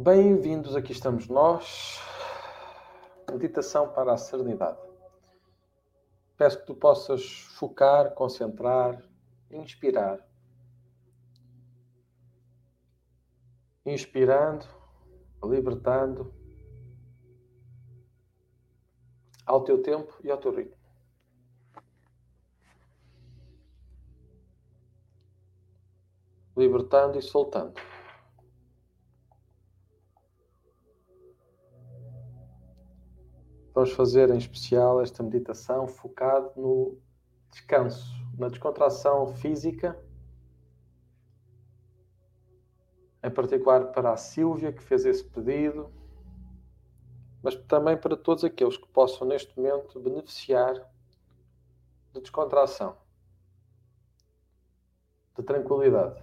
Bem-vindos, aqui estamos nós. Meditação para a serenidade. Peço que tu possas focar, concentrar, inspirar. Inspirando, libertando, ao teu tempo e ao teu ritmo. Libertando e soltando. Vamos fazer em especial esta meditação focado no descanso, na descontração física, em particular para a Sílvia que fez esse pedido, mas também para todos aqueles que possam neste momento beneficiar de descontração, de tranquilidade.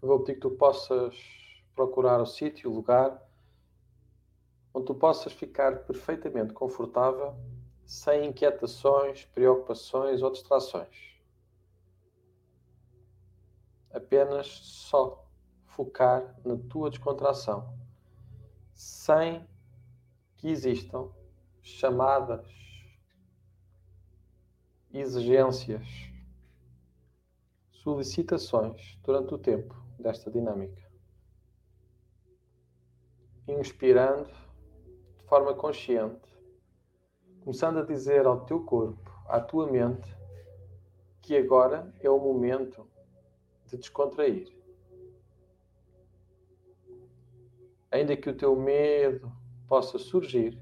Eu vou pedir que tu possas procurar o sítio, o lugar onde tu possas ficar perfeitamente confortável, sem inquietações, preocupações ou distrações. Apenas só focar na tua descontração, sem que existam chamadas, exigências, solicitações durante o tempo desta dinâmica. Inspirando forma consciente, começando a dizer ao teu corpo, à tua mente, que agora é o momento de descontrair. Ainda que o teu medo possa surgir,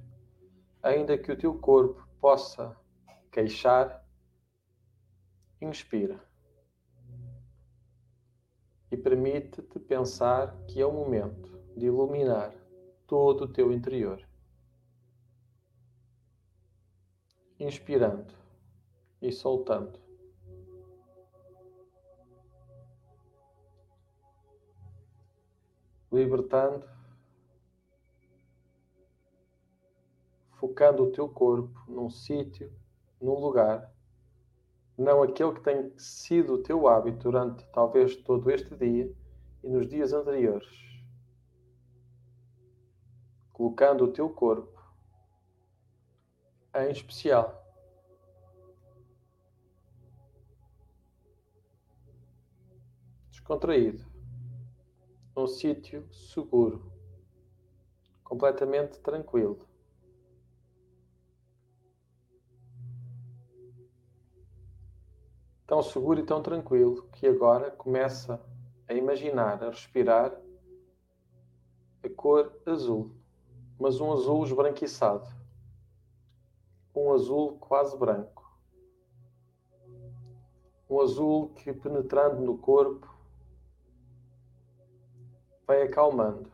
ainda que o teu corpo possa queixar, inspira. E permite-te pensar que é o momento de iluminar todo o teu interior. Inspirando e soltando. Libertando, focando o teu corpo num sítio, num lugar, não aquele que tem sido o teu hábito durante talvez todo este dia e nos dias anteriores. Colocando o teu corpo em especial. Descontraído. Num sítio seguro. Completamente tranquilo. Tão seguro e tão tranquilo que agora começa a imaginar, a respirar a cor azul, mas um azul esbranquiçado um azul quase branco. Um azul que, penetrando no corpo, vai acalmando,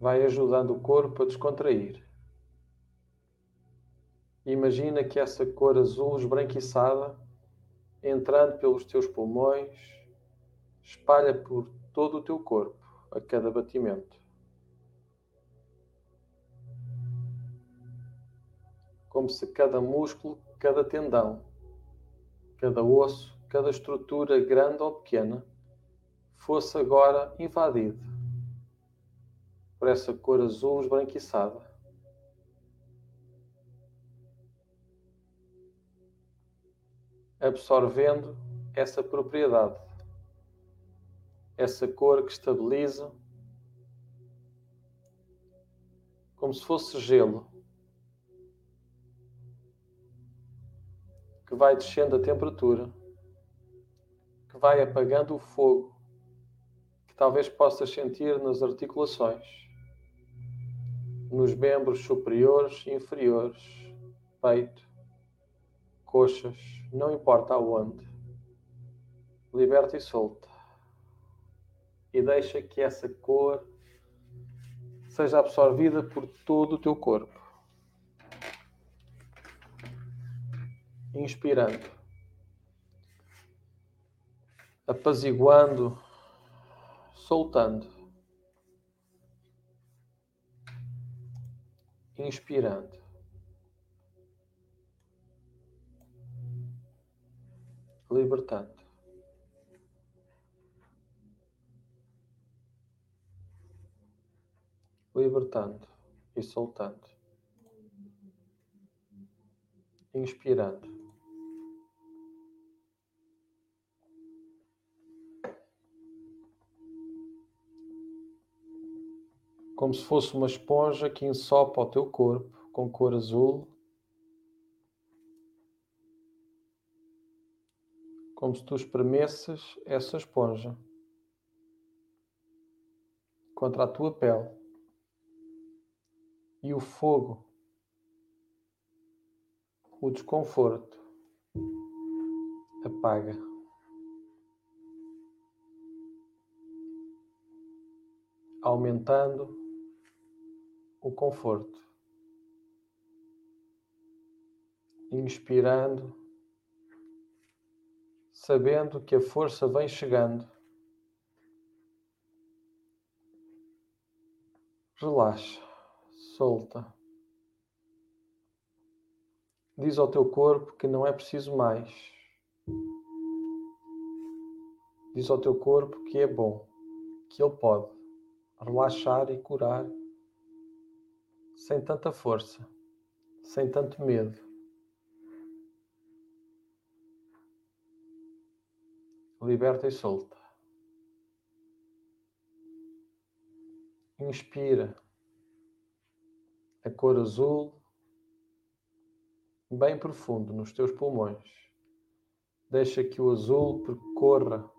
vai ajudando o corpo a descontrair. Imagina que essa cor azul esbranquiçada, entrando pelos teus pulmões, espalha por todo o teu corpo a cada batimento. Como se cada músculo, cada tendão, cada osso, cada estrutura grande ou pequena fosse agora invadido por essa cor azul esbranquiçada. Absorvendo essa propriedade, essa cor que estabiliza, como se fosse gelo vai descendo a temperatura, que vai apagando o fogo, que talvez possas sentir nas articulações, nos membros superiores e inferiores, peito, coxas, não importa aonde. Liberta e solta. E deixa que essa cor seja absorvida por todo o teu corpo. inspirando, apaziguando, soltando, inspirando. Libertando. Libertando e soltando. Inspirando. Como se fosse uma esponja que ensopa o teu corpo com cor azul, como se tu espremesses essa esponja contra a tua pele e o fogo, o desconforto apaga. Aumentando o conforto, inspirando, sabendo que a força vem chegando Relaxa, solta. Diz ao teu corpo que não é preciso mais. Diz ao teu corpo que é bom, que ele pode relaxar e curar sem tanta força, sem tanto medo. Liberta e solta. Inspira a cor azul bem profundo nos teus pulmões. Deixa que o azul percorra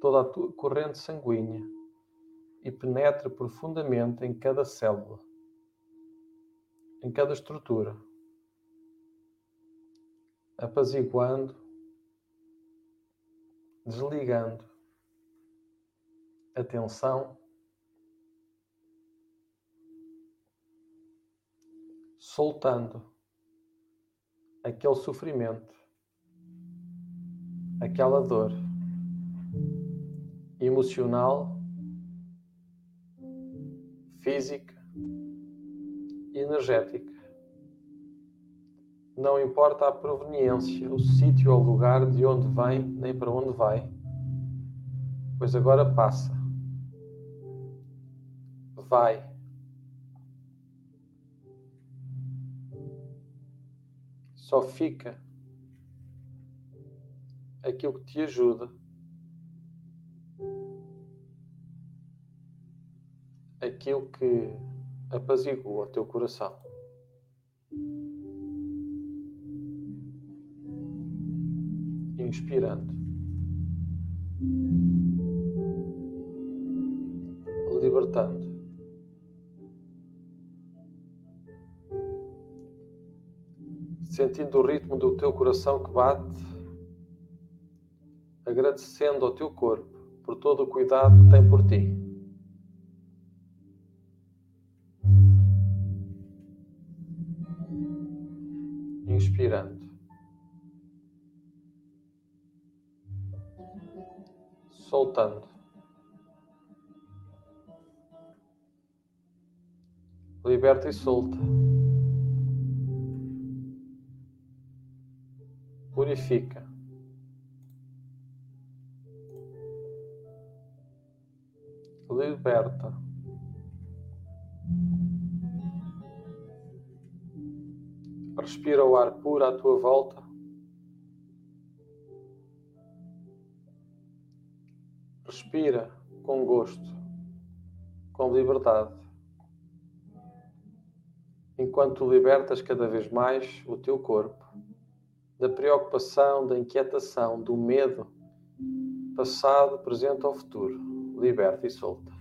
toda a tua corrente sanguínea e penetre profundamente em cada célula, em cada estrutura, apaziguando, desligando a tensão soltando aquele sofrimento, aquela dor emocional, física energética. Não importa a proveniência, o sítio ou lugar de onde vem, nem para onde vai, pois agora passa. Vai só fica aquilo que te ajuda, aquilo que apazigua teu coração. Inspirando, libertando. sentindo o ritmo do teu coração que bate, agradecendo ao teu corpo por todo o cuidado que tem por ti. Inspirando. Soltando. Liberta e solta. purifica. Liberta. Respira o ar puro à tua volta. Respira com gosto, com liberdade, enquanto libertas cada vez mais o teu corpo da preocupação, da inquietação, do medo, passado, presente ou futuro. Liberta e solta.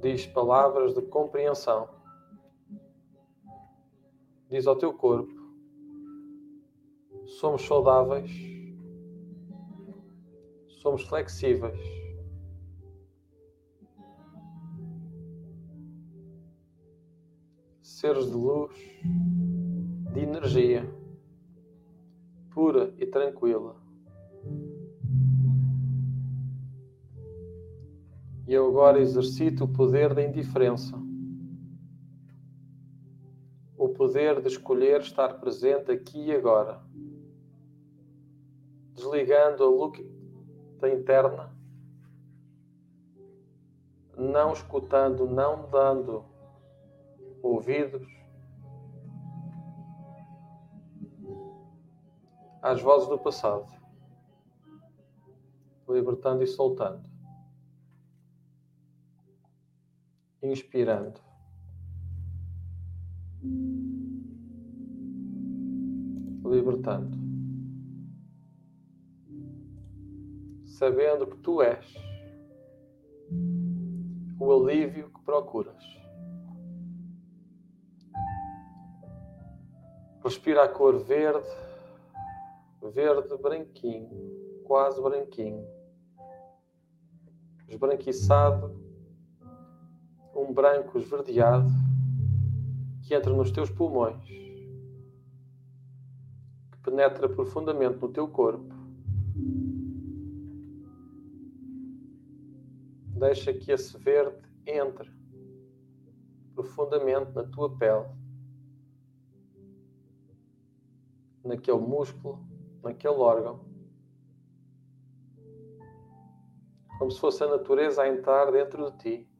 Diz palavras de compreensão. Diz ao teu corpo: somos saudáveis, somos flexíveis seres de luz, de energia, pura e tranquila. E eu agora exercito o poder da indiferença, o poder de escolher estar presente aqui e agora, desligando a luta interna. Não escutando, não dando ouvidos às vozes do passado, libertando e soltando, inspirando. Libertando, sabendo que tu és o alívio que procuras. Respira a cor verde, verde branquinho, quase branquinho, esbranquiçado, um branco esverdeado que entra nos teus pulmões, que penetra profundamente no teu corpo. Deixa que esse verde entre profundamente na tua pele, naquele músculo, naquele órgão, como se fosse a natureza a entrar dentro de ti,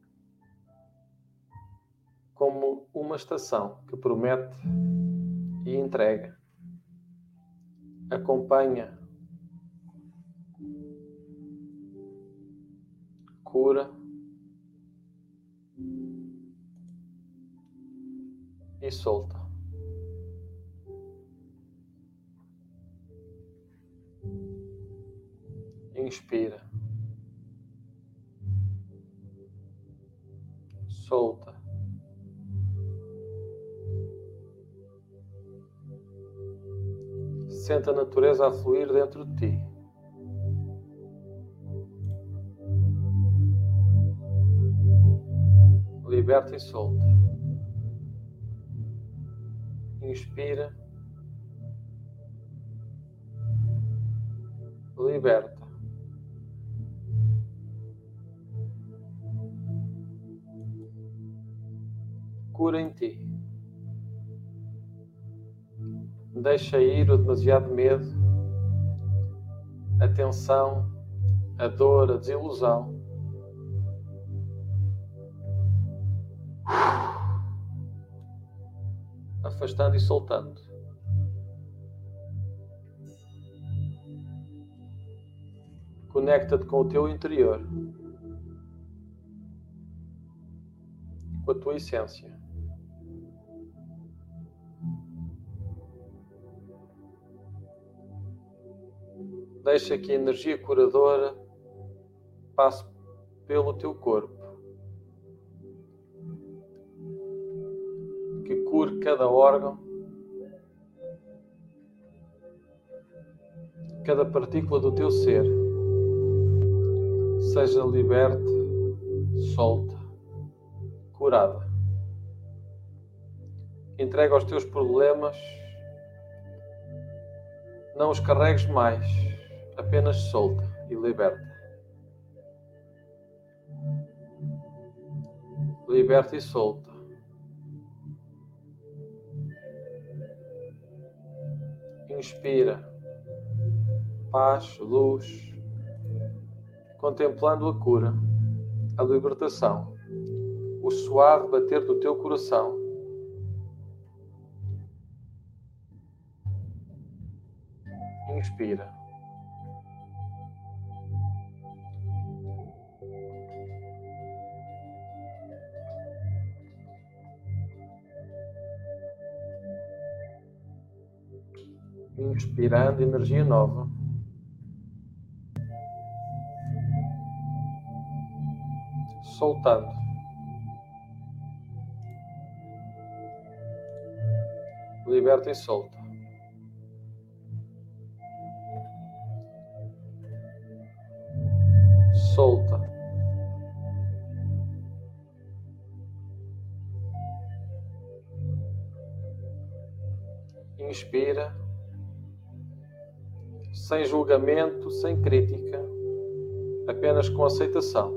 como uma estação que promete e entrega, acompanha, cura e solta. Inspira. Solta. Sente a natureza a fluir dentro de ti. Liberta e solta. Inspira. Liberta. cura em ti. Deixa ir o demasiado medo, a tensão, a dor, a desilusão. Afastando e soltando. Conecta-te com o teu interior, com a tua essência. Deixa que a energia curadora passe pelo teu corpo. Que cure cada órgão, cada partícula do teu ser. Seja liberta, solta, curada. Entrega os teus problemas, não os carregues mais apenas solta e liberta. Liberta e solta. Inspira. Paz, luz. Contemplando a cura, a libertação, o suave bater do teu coração. Inspira. Inspirando energia nova. Soltando. Liberta e solta. Solta. Inspira sem julgamento, sem crítica, apenas com aceitação.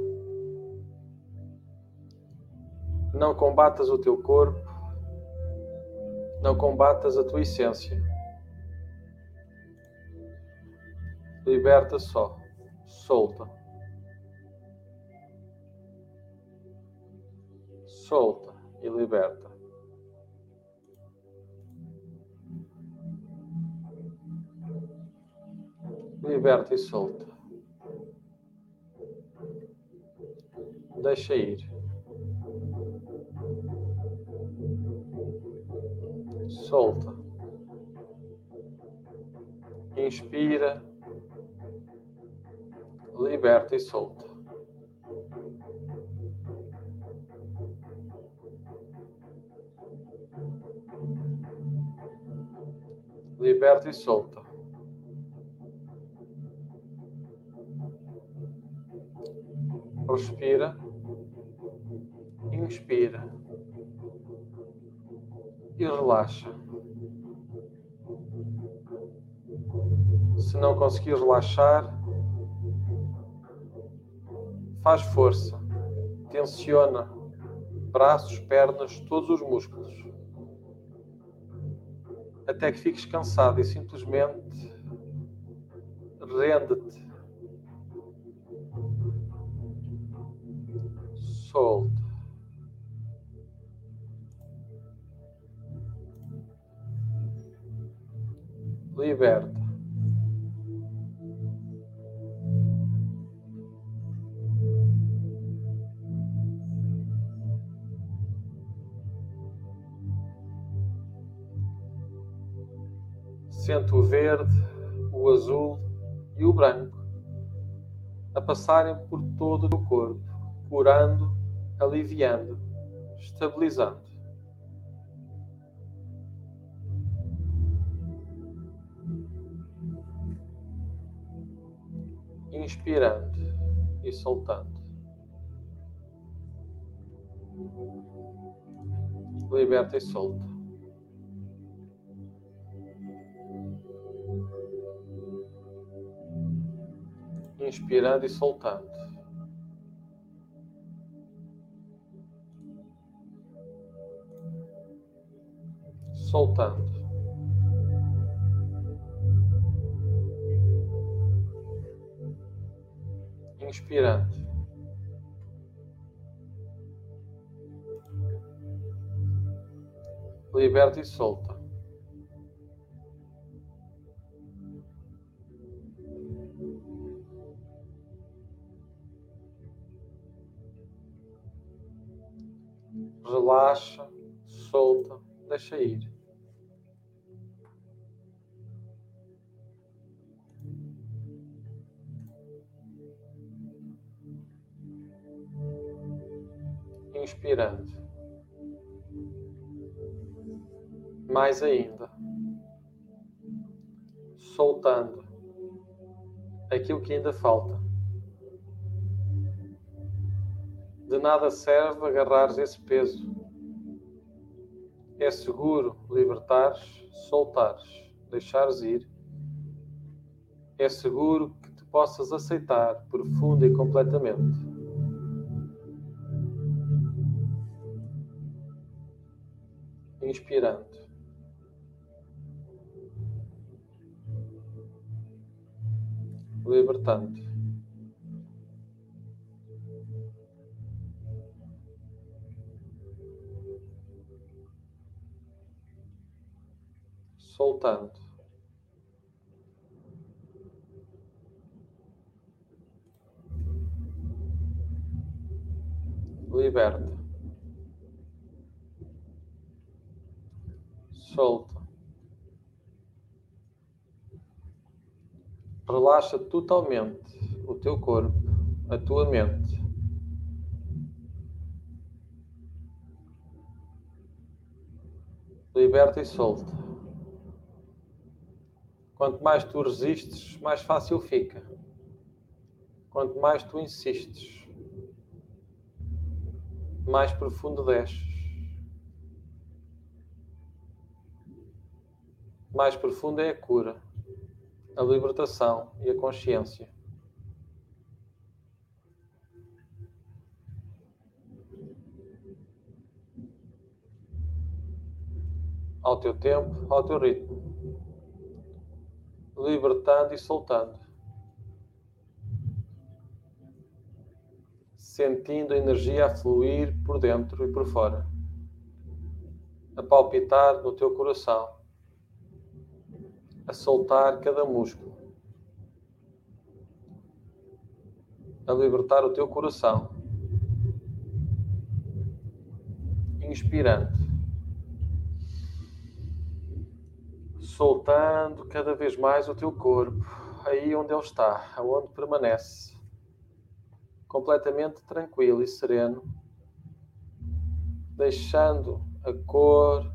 Não combatas o teu corpo, não combatas a tua essência. Liberta só, solta. solta e liberta. Liberta e solta. Deixa ir. Solta. Inspira. Liberta e solta. Liberta e solta. Respira. Inspira. E relaxa. Se não conseguir relaxar, faz força. Tensiona braços, pernas, todos os músculos. Até que fiques cansado e simplesmente rende-te solta. Liberta. Sente o verde, o azul e o branco a passarem por todo o corpo, curando aliviando, estabilizando. Inspirando e soltando. Liberta e solta. Inspirando e soltando. Soltando. Inspirando. Liberta e solta. Relaxa, solta, deixa ir. Mais ainda. Soltando aquilo que ainda falta. De nada serve agarrares esse peso. É seguro libertares, soltares, deixares ir. É seguro que te possas aceitar profunda e completamente. inspirando. Libertando. Soltando. Liberta. solta. Relaxa totalmente o teu corpo, a tua mente. Liberta e solta. Quanto mais tu resistes, mais fácil fica. Quanto mais tu insistes, mais profundo desces. mais profunda é a cura, a libertação e a consciência. Ao teu tempo, ao teu ritmo, libertando e soltando. sentindo a energia a fluir por dentro e por fora, a palpitar no teu coração, a soltar cada músculo, a libertar o teu coração, inspirando. soltando cada vez mais o teu corpo, aí onde ele está, aonde permanece, completamente tranquilo e sereno, deixando a cor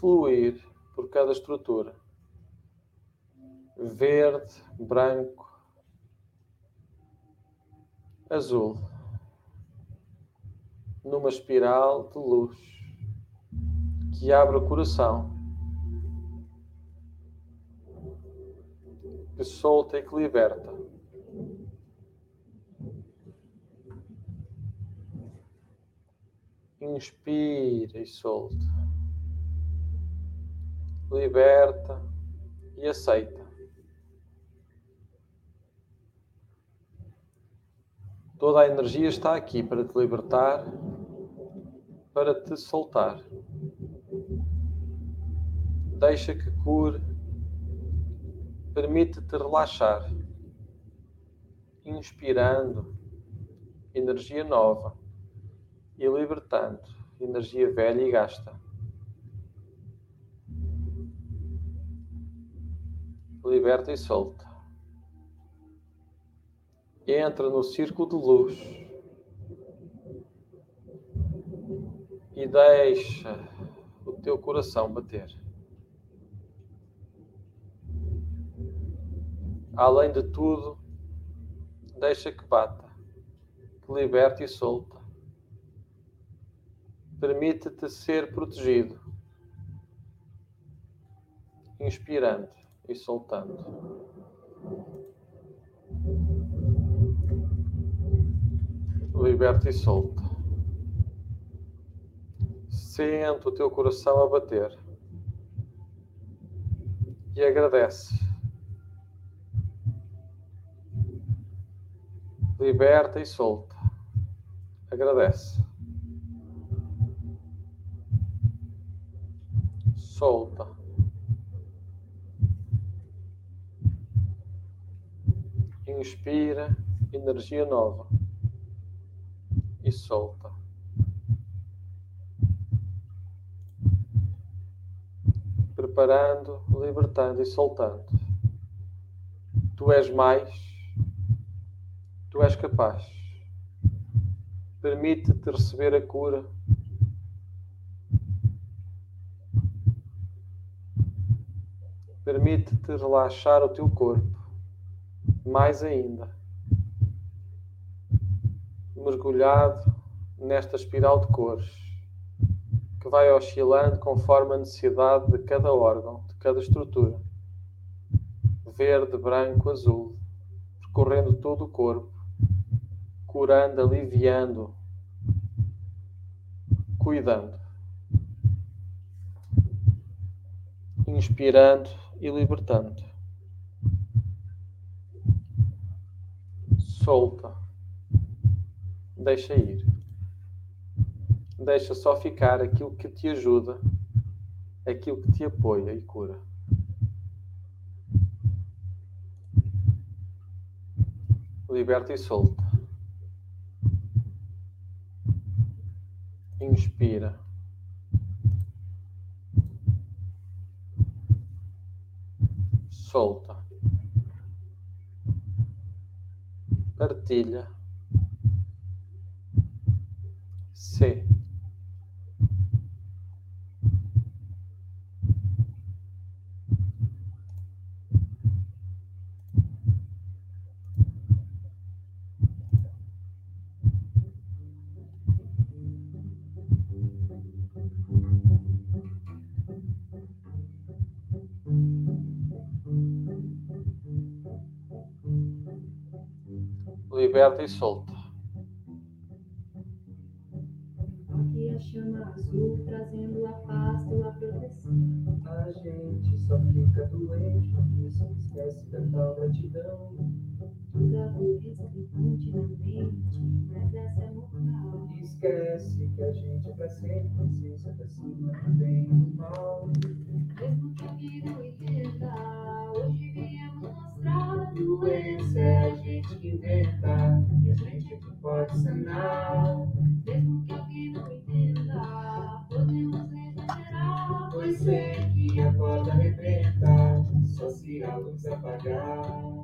fluir por cada estrutura. Verde, branco, azul, numa espiral de luz que abre o coração que solta e que liberta. Inspira e solta. Liberta e aceita. Toda a energia está aqui para te libertar, para te soltar. Deixa que cure Permite-te relaxar, inspirando energia nova e libertando energia velha e gasta. Liberta e solta. Entra no círculo de luz e deixa o teu coração bater. Além de tudo, deixa que bata, que liberte e solta. Permite-te ser protegido, inspirando e soltando. Liberta e solta. Sente o teu coração a bater e agradece liberta e solta. Agradece. Solta. Inspira energia nova solta. Preparando, libertando e soltando. Tu és mais Tu és capaz. Permite-te receber a cura. Permite-te relaxar o teu corpo. Mais ainda. Mergulhado nesta espiral de cores que vai oscilando conforme a necessidade de cada órgão, de cada estrutura. Verde, branco, azul, percorrendo todo o corpo curando, aliviando, cuidando, inspirando e libertando. Solta, deixa ir. Deixa só ficar aquilo que te ajuda, aquilo que te apoia e cura. Liberta e solta. inspira. Solta. Partilha. C. liberta e solta. Esquece da tal gratidão. Tem fonte na mente, mas essa é mortal. Esquece que a gente é pra sempre, consciência pra cima do bem e do mal. Mesmo que alguém não entenda, hoje viemos mostrar a Doença é a gente que inventa, e a gente é que pode sanar. Luz apagar.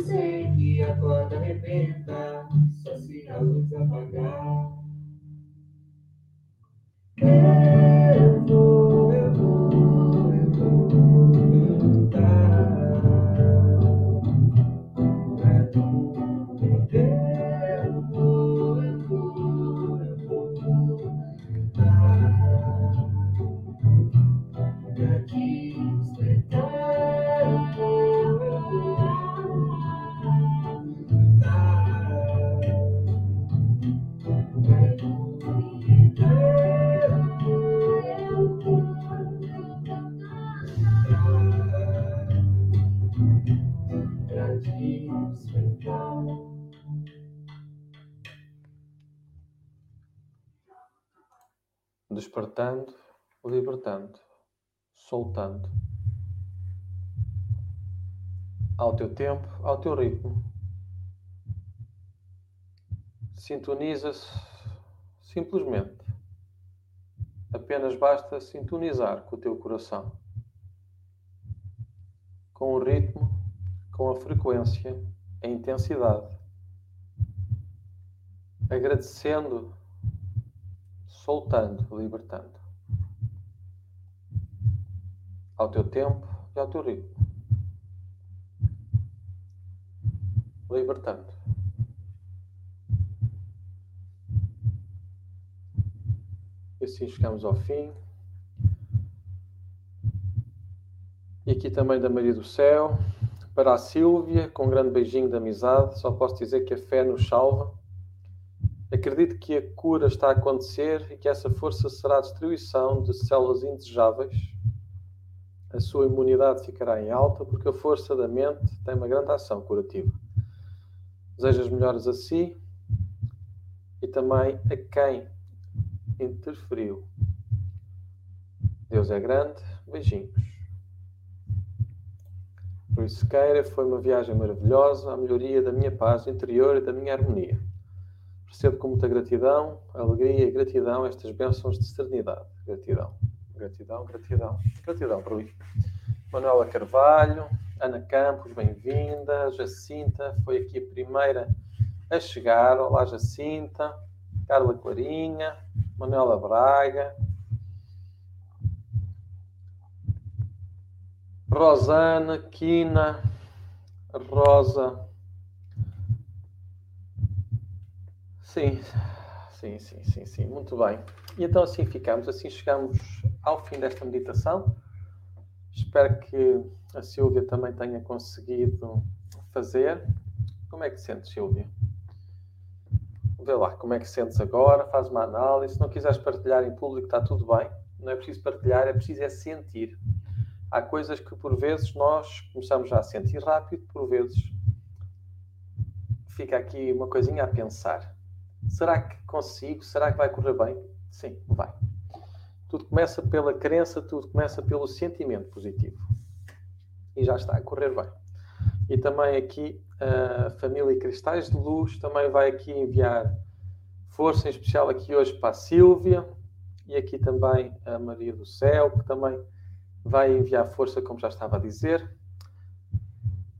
Sei que a corda arrebenta, só se a luz apagar. Eu vou, eu vou, eu vou cantar. Soltando. Ao teu tempo, ao teu ritmo. Sintoniza-se simplesmente. Apenas basta sintonizar com o teu coração. Com o ritmo, com a frequência, a intensidade. Agradecendo soltando, libertando. Ao teu tempo e ao teu ritmo. Libertando. E assim chegamos ao fim. E aqui também da Maria do Céu. Para a Sílvia, com um grande beijinho de amizade, só posso dizer que a fé nos salva. Acredito que a cura está a acontecer e que essa força será a destruição de células indesejáveis. A sua imunidade ficará em alta porque a força da mente tem uma grande ação curativa. Desejo as melhoras a si e também a quem interferiu. Deus é grande. Beijinhos. Por isso, queira, foi uma viagem maravilhosa à melhoria da minha paz interior e da minha harmonia. Percebo com muita gratidão, alegria e gratidão estas bênçãos de serenidade. Gratidão, gratidão, gratidão. Gratidão mim. Manuela Carvalho, Ana Campos, bem-vinda. Jacinta foi aqui a primeira a chegar. Olá, Jacinta. Carla Clarinha, Manuela Braga, Rosana, Quina, Rosa. Sim, sim, sim, sim, sim, muito bem. E então assim ficamos, assim chegamos ao fim desta meditação. Espero que a Silvia também tenha conseguido fazer. Como é que sentes, Silvia? Vê lá, como é que sentes agora, faz uma análise. Se não quiseres partilhar em público, está tudo bem. Não é preciso partilhar, é preciso é sentir. Há coisas que por vezes nós começamos já a sentir rápido, por vezes fica aqui uma coisinha a pensar. Será que consigo? Será que vai correr bem? Sim, vai. Tudo começa pela crença, tudo começa pelo sentimento positivo. E já está a correr bem. E também aqui a família Cristais de Luz também vai aqui enviar força em especial aqui hoje para a Sílvia e aqui também a Maria do Céu, que também vai enviar força, como já estava a dizer.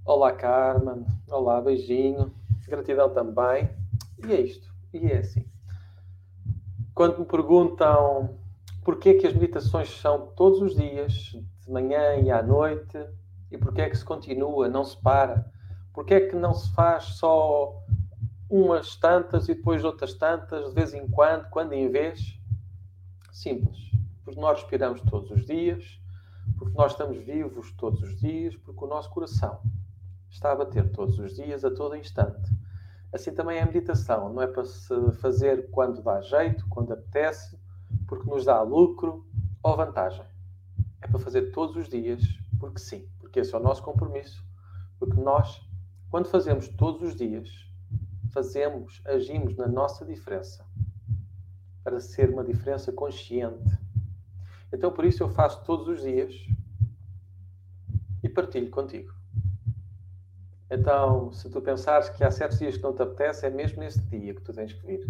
Olá, Carmen. Olá, beijinho. Gratidão também. E é isto. E é assim. Quando me perguntam porquê que as meditações são todos os dias, de manhã e à noite, e porquê é que se continua, não se para, porquê é que não se faz só umas tantas e depois outras tantas, de vez em quando, quando em vez? Simples. Porque nós respiramos todos os dias, porque nós estamos vivos todos os dias, porque o nosso coração está a bater todos os dias, a todo instante. Assim também é a meditação, não é para se fazer quando dá jeito, quando apetece, porque nos dá lucro ou vantagem. É para fazer todos os dias, porque sim, porque esse é o nosso compromisso. Porque nós, quando fazemos todos os dias, fazemos, agimos na nossa diferença, para ser uma diferença consciente. Então, por isso, eu faço todos os dias e partilho contigo. Então, se tu pensares que há certos dias que não te apetece, é mesmo nesse dia que tu tens que vir.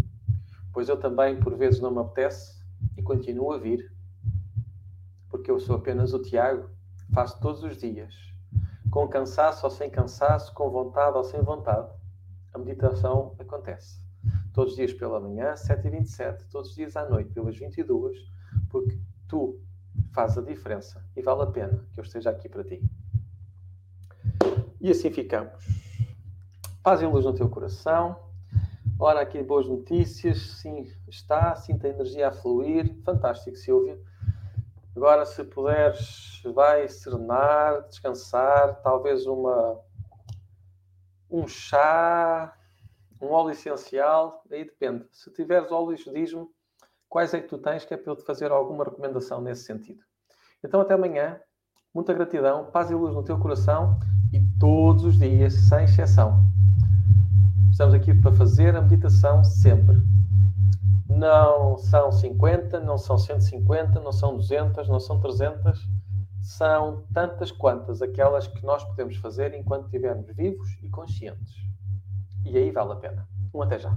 Pois eu também, por vezes, não me apetece e continuo a vir. Porque eu sou apenas o Tiago, faço todos os dias. Com cansaço ou sem cansaço, com vontade ou sem vontade. A meditação acontece. Todos os dias pela manhã, 7h27, todos os dias à noite, pelas 22 porque tu fazes a diferença e vale a pena que eu esteja aqui para ti. E assim ficamos. Paz e luz no teu coração. Ora, aqui boas notícias. Sim, está. Sinta a energia a fluir. Fantástico, Silvia. Agora, se puderes, vai serenar, descansar. Talvez uma, um chá, um óleo essencial. Aí depende. Se tiveres óleos, diz-me quais é que tu tens, que é para eu te fazer alguma recomendação nesse sentido. Então, até amanhã. Muita gratidão. Paz e luz no teu coração e todos os dias, sem exceção. Estamos aqui para fazer a meditação sempre. Não são 50, não são 150, não são 200, não são 300. São tantas quantas aquelas que nós podemos fazer enquanto estivermos vivos e conscientes. E aí vale a pena. Um até já.